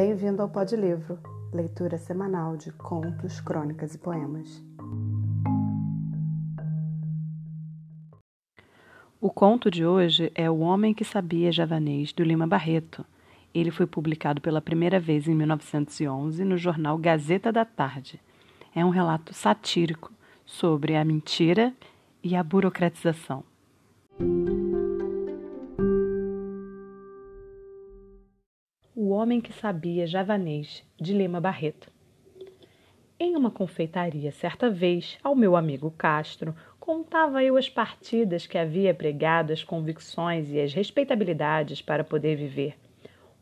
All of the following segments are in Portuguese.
Bem-vindo ao Pod Livro, leitura semanal de contos, crônicas e poemas. O conto de hoje é O Homem que Sabia Javanês, do Lima Barreto. Ele foi publicado pela primeira vez em 1911 no jornal Gazeta da Tarde. É um relato satírico sobre a mentira e a burocratização. Homem que Sabia Javanês, de Lima Barreto. Em uma confeitaria, certa vez, ao meu amigo Castro, contava eu as partidas que havia pregado, as convicções e as respeitabilidades para poder viver.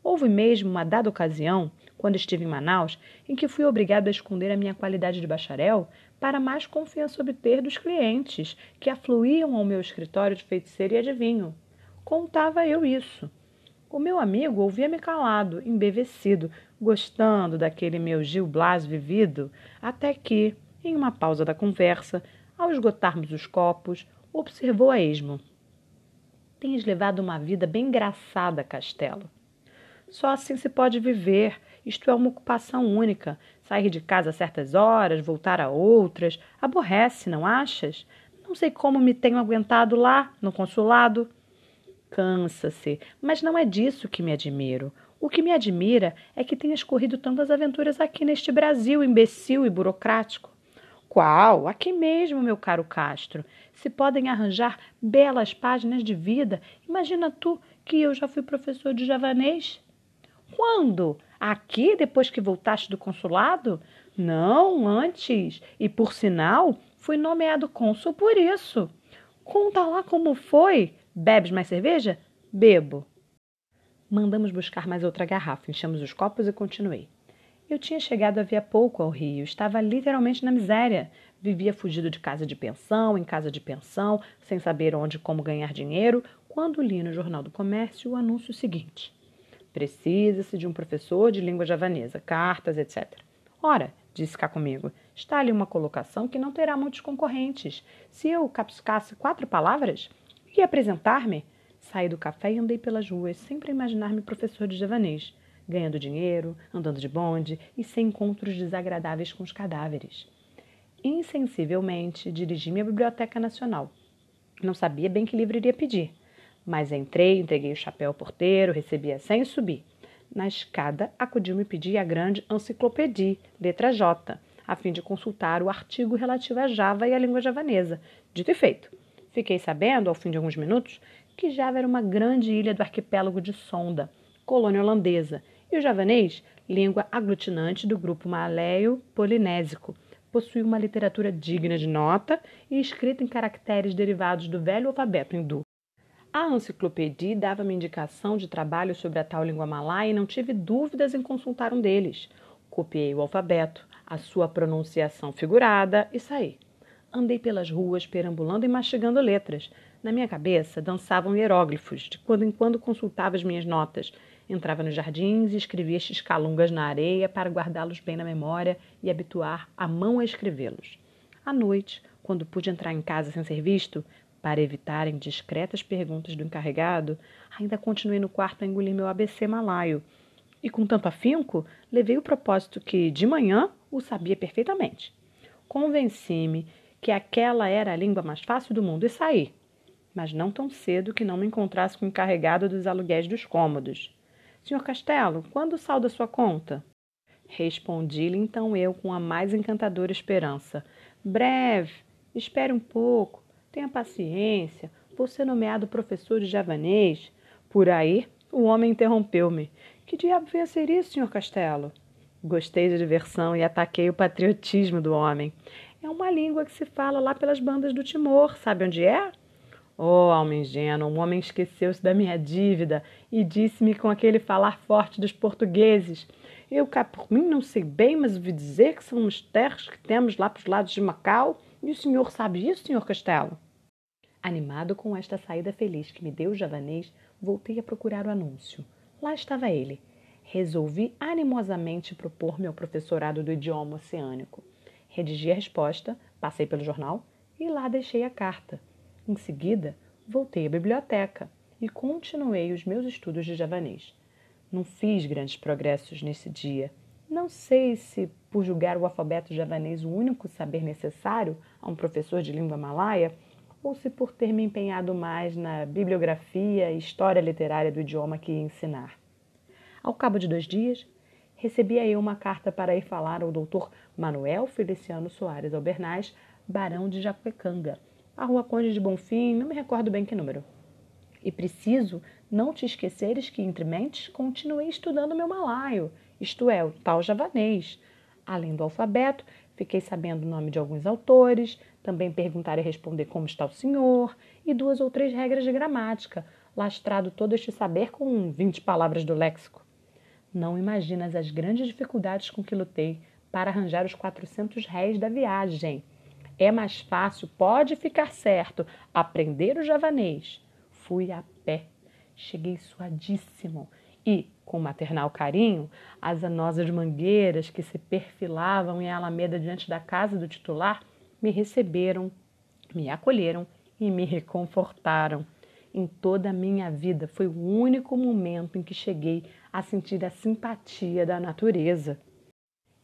Houve mesmo uma dada ocasião, quando estive em Manaus, em que fui obrigado a esconder a minha qualidade de bacharel para mais confiança obter dos clientes que afluíam ao meu escritório de feiticeiro e adivinho. Contava eu isso. O meu amigo ouvia-me calado, embevecido, gostando daquele meu Gil Blas vivido, até que, em uma pausa da conversa, ao esgotarmos os copos, observou a esmo. Tens levado uma vida bem engraçada, Castelo. Só assim se pode viver. Isto é uma ocupação única. Sair de casa a certas horas, voltar a outras. Aborrece, não achas? Não sei como me tenho aguentado lá, no consulado. Cansa-se, mas não é disso que me admiro. O que me admira é que tenhas corrido tantas aventuras aqui neste Brasil imbecil e burocrático. Qual? Aqui mesmo, meu caro Castro. Se podem arranjar belas páginas de vida, imagina tu que eu já fui professor de javanês. Quando? Aqui, depois que voltaste do consulado? Não, antes. E por sinal, fui nomeado cônsul por isso. Conta lá como foi. Bebes mais cerveja? Bebo. Mandamos buscar mais outra garrafa, enchemos os copos e continuei. Eu tinha chegado havia pouco ao Rio, estava literalmente na miséria. Vivia fugido de casa de pensão, em casa de pensão, sem saber onde e como ganhar dinheiro, quando li no Jornal do Comércio o anúncio seguinte: Precisa-se de um professor de língua javanesa, cartas, etc. Ora, disse cá comigo, está ali uma colocação que não terá muitos concorrentes. Se eu capscasse quatro palavras, e apresentar-me? Saí do café e andei pelas ruas, sempre a imaginar-me professor de javanês, ganhando dinheiro, andando de bonde e sem encontros desagradáveis com os cadáveres. Insensivelmente, dirigi-me à Biblioteca Nacional. Não sabia bem que livro iria pedir, mas entrei, entreguei o chapéu ao porteiro, recebi a senha e subi. Na escada, acudiu-me pedir a grande Enciclopédia, letra J, a fim de consultar o artigo relativo à Java e à língua javanesa. Dito e feito. Fiquei sabendo, ao fim de alguns minutos, que Java era uma grande ilha do arquipélago de Sonda, colônia holandesa, e o javanês, língua aglutinante do grupo malaio-polinésico, possui uma literatura digna de nota e escrita em caracteres derivados do velho alfabeto hindu. A enciclopédia dava-me indicação de trabalho sobre a tal língua malaya e não tive dúvidas em consultar um deles. Copiei o alfabeto, a sua pronunciação figurada e saí. Andei pelas ruas, perambulando e mastigando letras. Na minha cabeça dançavam hieróglifos. De quando em quando consultava as minhas notas. Entrava nos jardins e escrevia estes calungas na areia para guardá-los bem na memória e habituar a mão a escrevê-los. À noite, quando pude entrar em casa sem ser visto, para evitar indiscretas perguntas do encarregado, ainda continuei no quarto a engolir meu ABC malaio. E com tanto afinco, levei o propósito que, de manhã, o sabia perfeitamente. Convenci-me que aquela era a língua mais fácil do mundo e saí, mas não tão cedo que não me encontrasse com o encarregado dos aluguéis dos cômodos. Senhor Castelo, quando salda sua conta? Respondi-lhe então eu com a mais encantadora esperança. Breve, espere um pouco, tenha paciência, vou ser nomeado professor de javanês. Por aí, o homem interrompeu-me. Que diabo vem a ser isso, senhor Castelo? Gostei da diversão e ataquei o patriotismo do homem. É uma língua que se fala lá pelas bandas do Timor, sabe onde é? Oh, alma ingênua, um homem esqueceu-se da minha dívida e disse-me com aquele falar forte dos portugueses. Eu cá por mim não sei bem, mas ouvi dizer que são os terras que temos lá para os lados de Macau. E o senhor sabe isso, senhor Castelo? Animado com esta saída feliz que me deu o javanês, voltei a procurar o anúncio. Lá estava ele. Resolvi animosamente propor-me ao professorado do idioma oceânico. Redigi a resposta, passei pelo jornal e lá deixei a carta. Em seguida, voltei à biblioteca e continuei os meus estudos de javanês. Não fiz grandes progressos nesse dia. Não sei se por julgar o alfabeto javanês o único saber necessário a um professor de língua malaia, ou se por ter me empenhado mais na bibliografia e história literária do idioma que ia ensinar. Ao cabo de dois dias, recebia eu uma carta para ir falar ao doutor Manuel Feliciano Soares Albernaz, barão de Jacuecanga, a rua Conde de Bonfim, não me recordo bem que número. E preciso não te esqueceres que, entre mentes, continuei estudando meu malaio, isto é, o tal javanês. Além do alfabeto, fiquei sabendo o nome de alguns autores, também perguntar e responder como está o senhor, e duas ou três regras de gramática, lastrado todo este saber com vinte palavras do léxico. Não imaginas as grandes dificuldades com que lutei para arranjar os 400 réis da viagem. É mais fácil, pode ficar certo, aprender o javanês. Fui a pé. Cheguei suadíssimo e, com maternal carinho, as anosas mangueiras que se perfilavam em alameda diante da casa do titular me receberam, me acolheram e me reconfortaram. Em toda a minha vida foi o único momento em que cheguei a sentir a simpatia da natureza.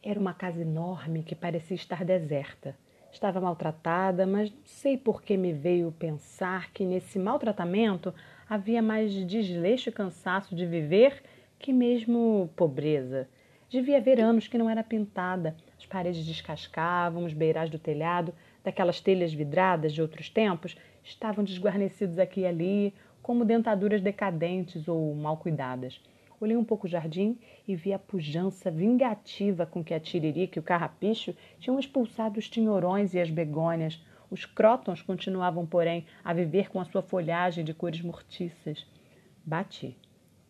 Era uma casa enorme que parecia estar deserta. Estava maltratada, mas não sei por que me veio pensar que nesse maltratamento havia mais desleixo e cansaço de viver que mesmo pobreza. Devia haver anos que não era pintada, as paredes descascavam, os beirais do telhado, daquelas telhas vidradas de outros tempos, estavam desguarnecidos aqui e ali, como dentaduras decadentes ou mal cuidadas. Olhei um pouco o jardim e vi a pujança vingativa com que a tiririca e o carrapicho tinham expulsado os tinhorões e as begônias. Os crótons continuavam, porém, a viver com a sua folhagem de cores mortiças. Bati.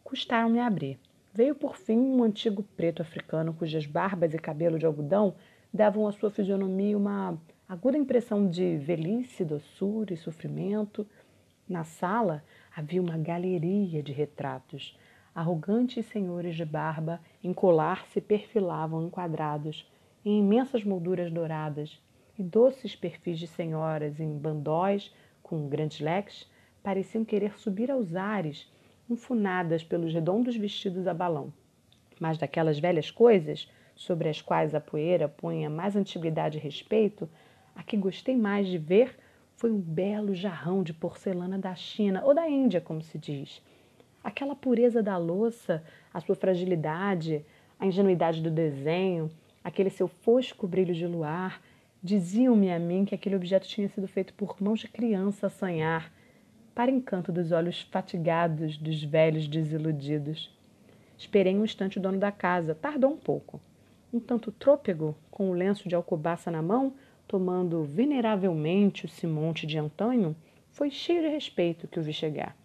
Custaram-me abrir. Veio por fim um antigo preto africano cujas barbas e cabelo de algodão davam à sua fisionomia uma aguda impressão de velhice, doçura e sofrimento. Na sala havia uma galeria de retratos arrogantes senhores de barba em colar se perfilavam enquadrados em imensas molduras douradas, e doces perfis de senhoras em bandóis com grandes leques pareciam querer subir aos ares, enfunadas pelos redondos vestidos a balão. Mas daquelas velhas coisas, sobre as quais a poeira punha mais antiguidade e respeito, a que gostei mais de ver foi um belo jarrão de porcelana da China, ou da Índia, como se diz aquela pureza da louça, a sua fragilidade, a ingenuidade do desenho, aquele seu fosco brilho de luar, diziam-me a mim que aquele objeto tinha sido feito por mãos de criança a sonhar, para encanto dos olhos fatigados dos velhos desiludidos. Esperei um instante o dono da casa, tardou um pouco. Um tanto trôpego, com o lenço de alcobaça na mão, tomando veneravelmente o simonte de antanho, foi cheio de respeito que o vi chegar.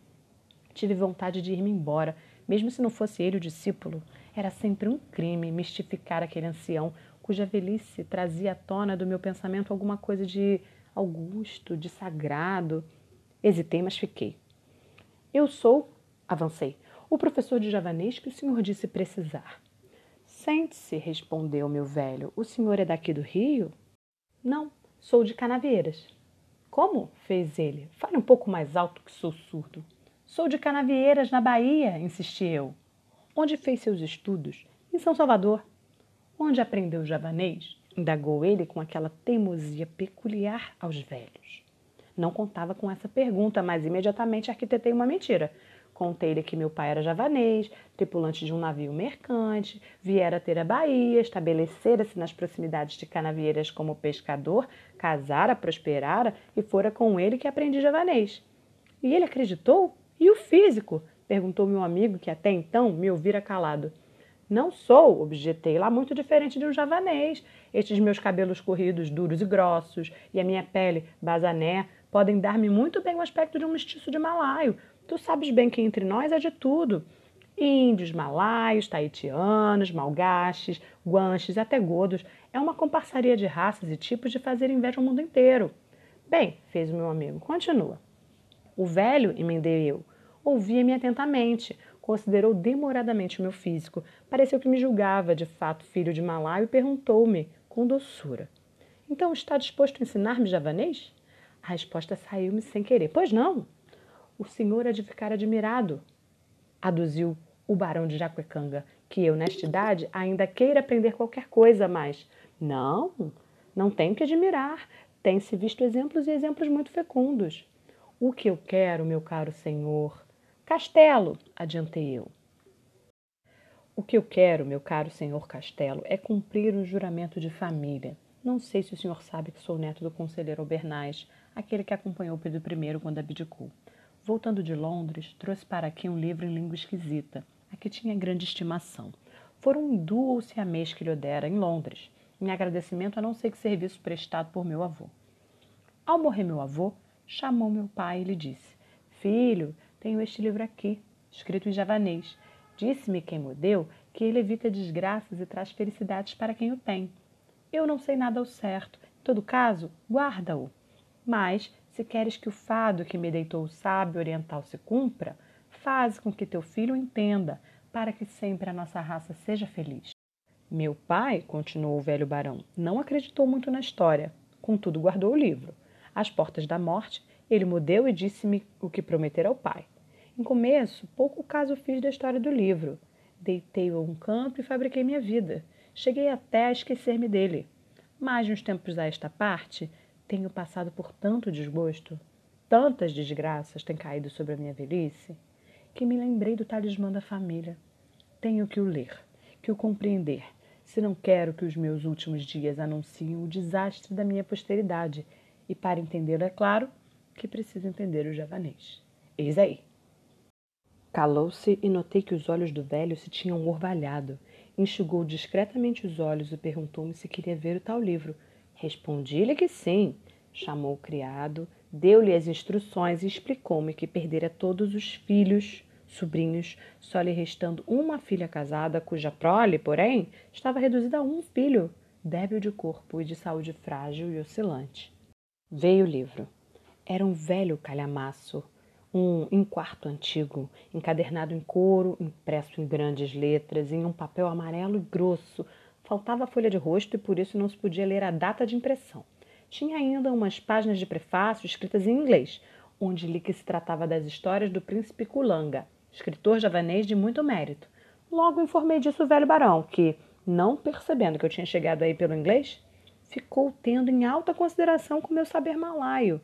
Tive vontade de ir-me embora, mesmo se não fosse ele o discípulo. Era sempre um crime mistificar aquele ancião cuja velhice trazia à tona do meu pensamento alguma coisa de augusto, de sagrado. Hesitei, mas fiquei. Eu sou, avancei, o professor de javanês que o senhor disse precisar. Sente-se, respondeu meu velho. O senhor é daqui do Rio? Não, sou de Canavieiras. Como? fez ele. Fale um pouco mais alto que sou surdo. Sou de Canavieiras, na Bahia, insisti eu. Onde fez seus estudos? Em São Salvador. Onde aprendeu javanês? Indagou ele com aquela teimosia peculiar aos velhos. Não contava com essa pergunta, mas imediatamente arquitetei uma mentira. Contei-lhe que meu pai era javanês, tripulante de um navio mercante, viera ter a Bahia, estabelecera-se nas proximidades de Canavieiras como pescador, casara, prosperara e fora com ele que aprendi javanês. E ele acreditou? E o físico? perguntou meu amigo, que até então me ouvira calado. Não sou, objetei, lá muito diferente de um javanês. Estes meus cabelos corridos, duros e grossos, e a minha pele basané podem dar-me muito bem o aspecto de um mestiço de malaio. Tu sabes bem que entre nós é de tudo. Índios, malaios, taitianos, malgaches, guanches, até godos. É uma comparsaria de raças e tipos de fazer inveja ao mundo inteiro. Bem, fez o meu amigo, continua. O velho, emendei eu, Ouvia-me atentamente, considerou demoradamente o meu físico, pareceu que me julgava de fato filho de Malaio e perguntou-me, com doçura: Então está disposto a ensinar-me javanês? A resposta saiu-me sem querer: Pois não. O senhor há de ficar admirado, aduziu o barão de Jacuecanga, que eu, nesta idade, ainda queira aprender qualquer coisa mais. Não, não tenho que admirar. Tem-se visto exemplos e exemplos muito fecundos. O que eu quero, meu caro senhor? Castelo, adiantei eu. O que eu quero, meu caro senhor Castelo, é cumprir um juramento de família. Não sei se o senhor sabe que sou neto do conselheiro Albernaz, aquele que acompanhou Pedro I quando abdicou. Voltando de Londres, trouxe para aqui um livro em língua esquisita, a que tinha grande estimação. Fora um hindu ou siamês que lhe dera em Londres, em agradecimento a não sei que serviço prestado por meu avô. Ao morrer meu avô, chamou meu pai e lhe disse: Filho, tenho este livro aqui, escrito em javanês. Disse-me quem me deu que ele evita desgraças e traz felicidades para quem o tem. Eu não sei nada ao certo. Em todo caso, guarda-o. Mas, se queres que o fado que me deitou o sábio oriental se cumpra, faz com que teu filho entenda, para que sempre a nossa raça seja feliz. Meu pai, continuou o velho barão, não acreditou muito na história, contudo guardou o livro. Às portas da morte, ele mudeu e disse-me o que prometera ao pai. Em começo, pouco caso fiz da história do livro. Deitei-o a um canto e fabriquei minha vida. Cheguei até a esquecer-me dele. Mas, uns tempos a esta parte, tenho passado por tanto desgosto, tantas desgraças têm caído sobre a minha velhice, que me lembrei do talismã da família. Tenho que o ler, que o compreender, se não quero que os meus últimos dias anunciem o desastre da minha posteridade. E para entendê-lo, é claro, que preciso entender o javanês. Eis aí. Calou-se e notei que os olhos do velho se tinham orvalhado. Enxugou discretamente os olhos e perguntou-me se queria ver o tal livro. Respondi-lhe que sim. Chamou o criado, deu-lhe as instruções e explicou-me que perdera todos os filhos, sobrinhos, só lhe restando uma filha casada, cuja prole, porém, estava reduzida a um filho, débil de corpo e de saúde frágil e oscilante. Veio o livro. Era um velho calhamaço, um em quarto antigo, encadernado em couro, impresso em grandes letras, em um papel amarelo e grosso. Faltava a folha de rosto e por isso não se podia ler a data de impressão. Tinha ainda umas páginas de prefácio escritas em inglês, onde li que se tratava das histórias do príncipe Kulanga, escritor javanês de muito mérito. Logo informei disso o velho barão, que, não percebendo que eu tinha chegado aí pelo inglês, ficou tendo em alta consideração com meu saber malaio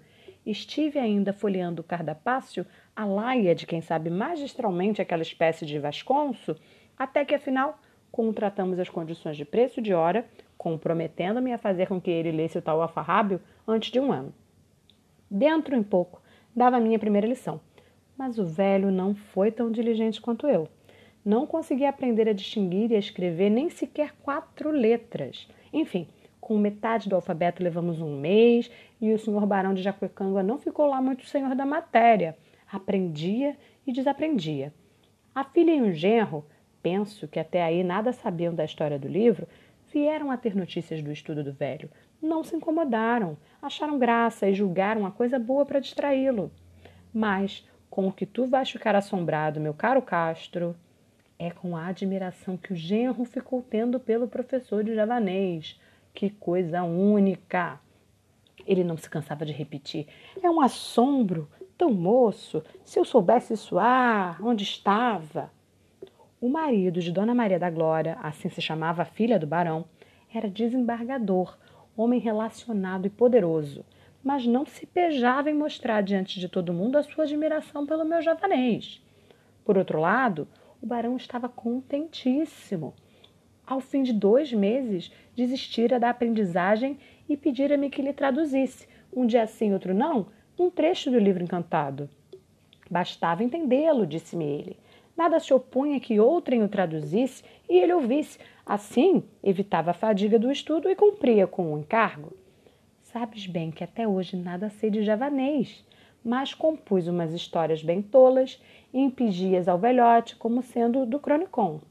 Estive ainda folheando o cardapácio, a laia de quem sabe magistralmente aquela espécie de vasconso, até que afinal contratamos as condições de preço de hora, comprometendo-me a fazer com que ele lesse o tal alfarrábio antes de um ano. Dentro em pouco, dava a minha primeira lição, mas o velho não foi tão diligente quanto eu. Não conseguia aprender a distinguir e a escrever nem sequer quatro letras. Enfim, com metade do alfabeto levamos um mês e o senhor Barão de Jacuecanga não ficou lá muito senhor da matéria. Aprendia e desaprendia. A filha e o genro, penso que até aí nada sabiam da história do livro, vieram a ter notícias do estudo do velho. Não se incomodaram, acharam graça e julgaram a coisa boa para distraí-lo. Mas, com o que tu vais ficar assombrado, meu caro Castro, é com a admiração que o genro ficou tendo pelo professor de javanês que coisa única! Ele não se cansava de repetir. É um assombro, tão moço. Se eu soubesse suar, onde estava? O marido de Dona Maria da Glória, assim se chamava a filha do barão, era desembargador, homem relacionado e poderoso, mas não se pejava em mostrar diante de todo mundo a sua admiração pelo meu javanês. Por outro lado, o barão estava contentíssimo ao fim de dois meses, desistira da aprendizagem e pedira-me que lhe traduzisse, um dia sim, outro não, um trecho do livro encantado. Bastava entendê-lo, disse-me ele. Nada se opunha que outrem o traduzisse e ele ouvisse. Assim, evitava a fadiga do estudo e cumpria com o encargo. Sabes bem que até hoje nada sei de javanês, mas compus umas histórias bem tolas e impedi-as ao velhote como sendo do cronicon.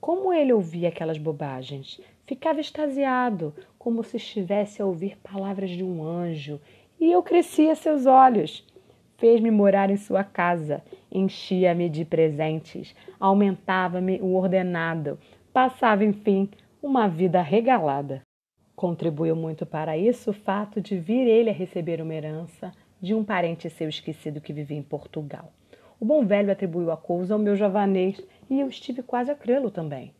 Como ele ouvia aquelas bobagens, ficava extasiado, como se estivesse a ouvir palavras de um anjo, e eu crescia seus olhos. Fez-me morar em sua casa, enchia-me de presentes, aumentava-me o ordenado, passava, enfim, uma vida regalada. Contribuiu muito para isso o fato de vir ele a receber uma herança de um parente seu esquecido que vivia em Portugal. O bom velho atribuiu a coisa ao meu javanês e eu estive quase a crê-lo também.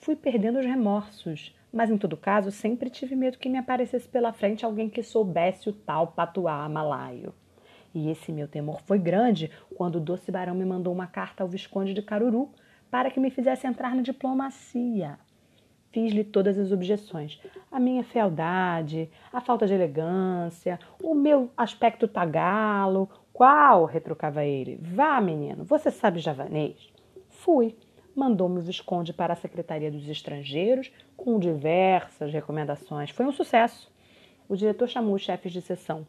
Fui perdendo os remorsos, mas em todo caso sempre tive medo que me aparecesse pela frente alguém que soubesse o tal patuá malaio. E esse meu temor foi grande quando o doce barão me mandou uma carta ao Visconde de Caruru para que me fizesse entrar na diplomacia. Fiz-lhe todas as objeções. A minha fealdade, a falta de elegância, o meu aspecto tagalo. Qual? retrucava ele. Vá, menino, você sabe javanês? Fui. Mandou-me o Visconde para a Secretaria dos Estrangeiros com diversas recomendações. Foi um sucesso. O diretor chamou os chefes de sessão.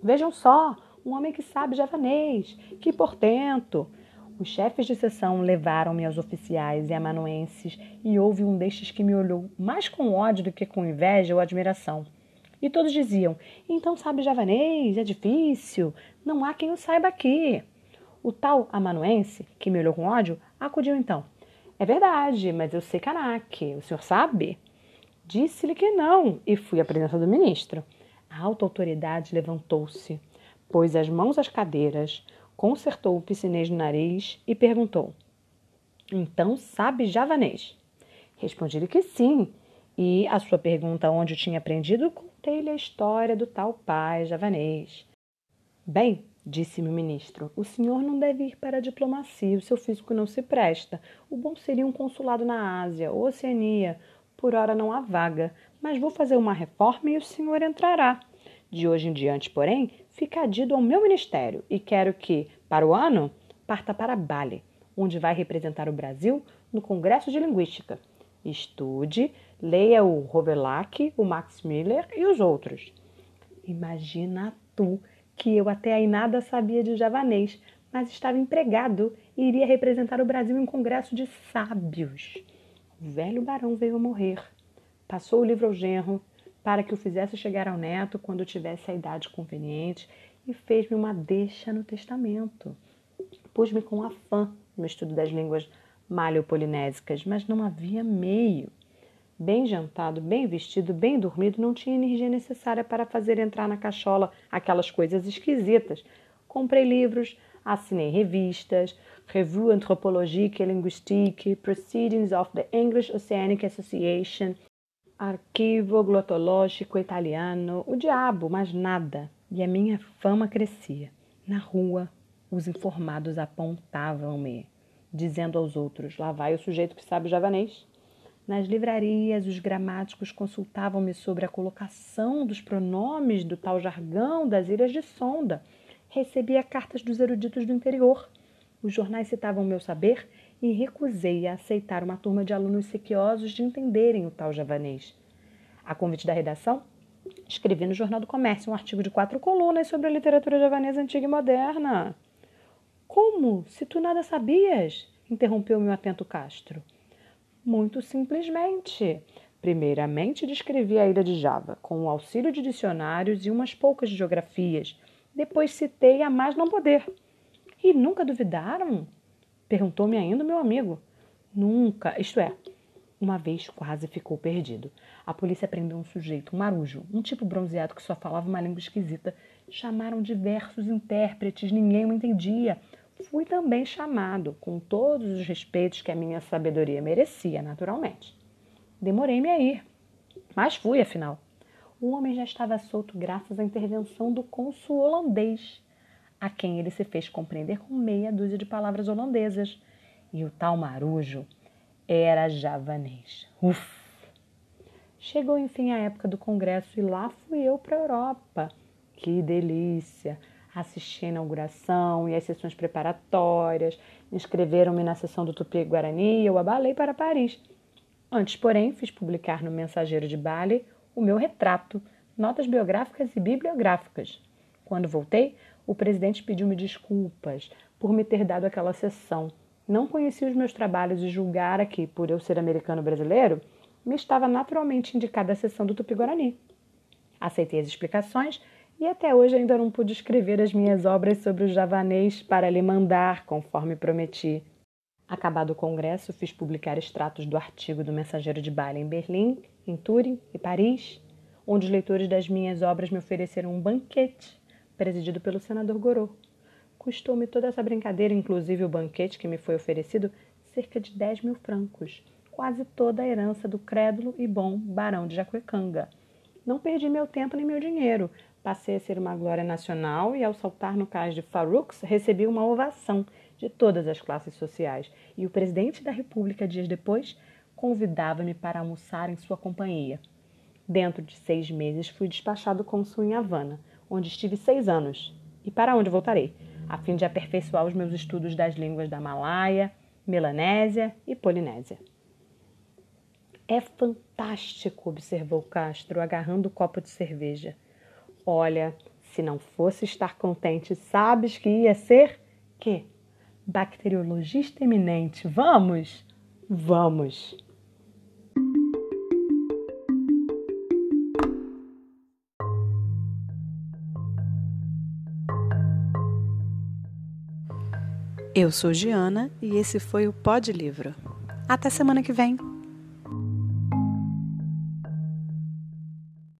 Vejam só, um homem que sabe javanês. Que portento! Os chefes de sessão levaram-me aos oficiais e amanuenses, e houve um destes que me olhou mais com ódio do que com inveja ou admiração. E todos diziam: Então sabe javanês? É difícil. Não há quem o saiba aqui. O tal amanuense, que me olhou com ódio, acudiu então. É verdade, mas eu sei Kanak. O senhor sabe? Disse-lhe que não e fui à presença do ministro. A alta autoridade levantou-se, pôs as mãos às cadeiras, consertou o piscinês no nariz e perguntou: Então sabe javanês? Respondi-lhe que sim, e a sua pergunta onde eu tinha aprendido, contei-lhe a história do tal pai javanês. Bem, disse-me o ministro, o senhor não deve ir para a diplomacia, o seu físico não se presta. O bom seria um consulado na Ásia Oceania. Por hora não há vaga, mas vou fazer uma reforma e o senhor entrará. De hoje em diante, porém, fica adido ao meu ministério e quero que, para o ano, parta para Bali, onde vai representar o Brasil no Congresso de Linguística. Estude, leia o Rovelac, o Max Miller e os outros. Imagina tu que eu até aí nada sabia de javanês, mas estava empregado e iria representar o Brasil em um congresso de sábios. O velho barão veio a morrer. Passou o livro ao genro, para que o fizesse chegar ao neto quando tivesse a idade conveniente e fez-me uma deixa no testamento. Pus-me com afã no estudo das línguas malio-polinésicas, mas não havia meio. Bem jantado, bem vestido, bem dormido, não tinha energia necessária para fazer entrar na cachola aquelas coisas esquisitas. Comprei livros, assinei revistas, Revue Anthropologique et Linguistique, Proceedings of the English Oceanic Association, arquivo glotológico italiano, o diabo, mas nada. E a minha fama crescia. Na rua, os informados apontavam-me, dizendo aos outros: lá vai o sujeito que sabe javanês. Nas livrarias, os gramáticos consultavam-me sobre a colocação dos pronomes do tal jargão das ilhas de Sonda. Recebia cartas dos eruditos do interior. Os jornais citavam meu saber e recusei a aceitar uma turma de alunos sequiosos de entenderem o tal javanês. A convite da redação, escrevi no Jornal do Comércio um artigo de quatro colunas sobre a literatura javanesa antiga e moderna. Como? Se tu nada sabias? interrompeu-me o atento Castro. Muito simplesmente. Primeiramente, descrevi a ilha de Java, com o auxílio de dicionários e umas poucas geografias. Depois citei a mais não poder. E nunca duvidaram? Perguntou-me ainda o meu amigo. Nunca, isto é, uma vez quase ficou perdido. A polícia prendeu um sujeito, um marujo, um tipo bronzeado que só falava uma língua esquisita. Chamaram diversos intérpretes, ninguém o entendia. Fui também chamado, com todos os respeitos que a minha sabedoria merecia, naturalmente. Demorei-me a ir, mas fui, afinal. O homem já estava solto graças à intervenção do cônsul holandês a quem ele se fez compreender com meia dúzia de palavras holandesas. E o tal marujo era javanês. Uf! Chegou enfim a época do congresso e lá fui eu para a Europa. Que delícia! Assisti a inauguração e as sessões preparatórias, inscreveram-me na sessão do Tupi-Guarani e eu abalei para Paris. Antes, porém, fiz publicar no Mensageiro de Bali o meu retrato, notas biográficas e bibliográficas. Quando voltei, o presidente pediu-me desculpas por me ter dado aquela sessão. Não conhecia os meus trabalhos e julgara que, por eu ser americano brasileiro, me estava naturalmente indicada a sessão do Tupi-Guarani. Aceitei as explicações e até hoje ainda não pude escrever as minhas obras sobre o javanês para lhe mandar, conforme prometi. Acabado o congresso, fiz publicar extratos do artigo do Mensageiro de Bali em Berlim, em Turim e Paris, onde os leitores das minhas obras me ofereceram um banquete presidido pelo senador Gorô. Custou-me toda essa brincadeira, inclusive o banquete que me foi oferecido, cerca de 10 mil francos, quase toda a herança do crédulo e bom barão de Jacuecanga. Não perdi meu tempo nem meu dinheiro. Passei a ser uma glória nacional e, ao saltar no cais de Farouks, recebi uma ovação de todas as classes sociais. E o presidente da República, dias depois, convidava-me para almoçar em sua companhia. Dentro de seis meses, fui despachado cônsul em Havana, onde estive seis anos, e para onde voltarei, a fim de aperfeiçoar os meus estudos das línguas da Malaia, Melanésia e Polinésia. É fantástico, observou Castro, agarrando o copo de cerveja. Olha, se não fosse estar contente, sabes que ia ser que bacteriologista eminente. Vamos? Vamos. Eu sou Giana e esse foi o Pod Livro. Até semana que vem.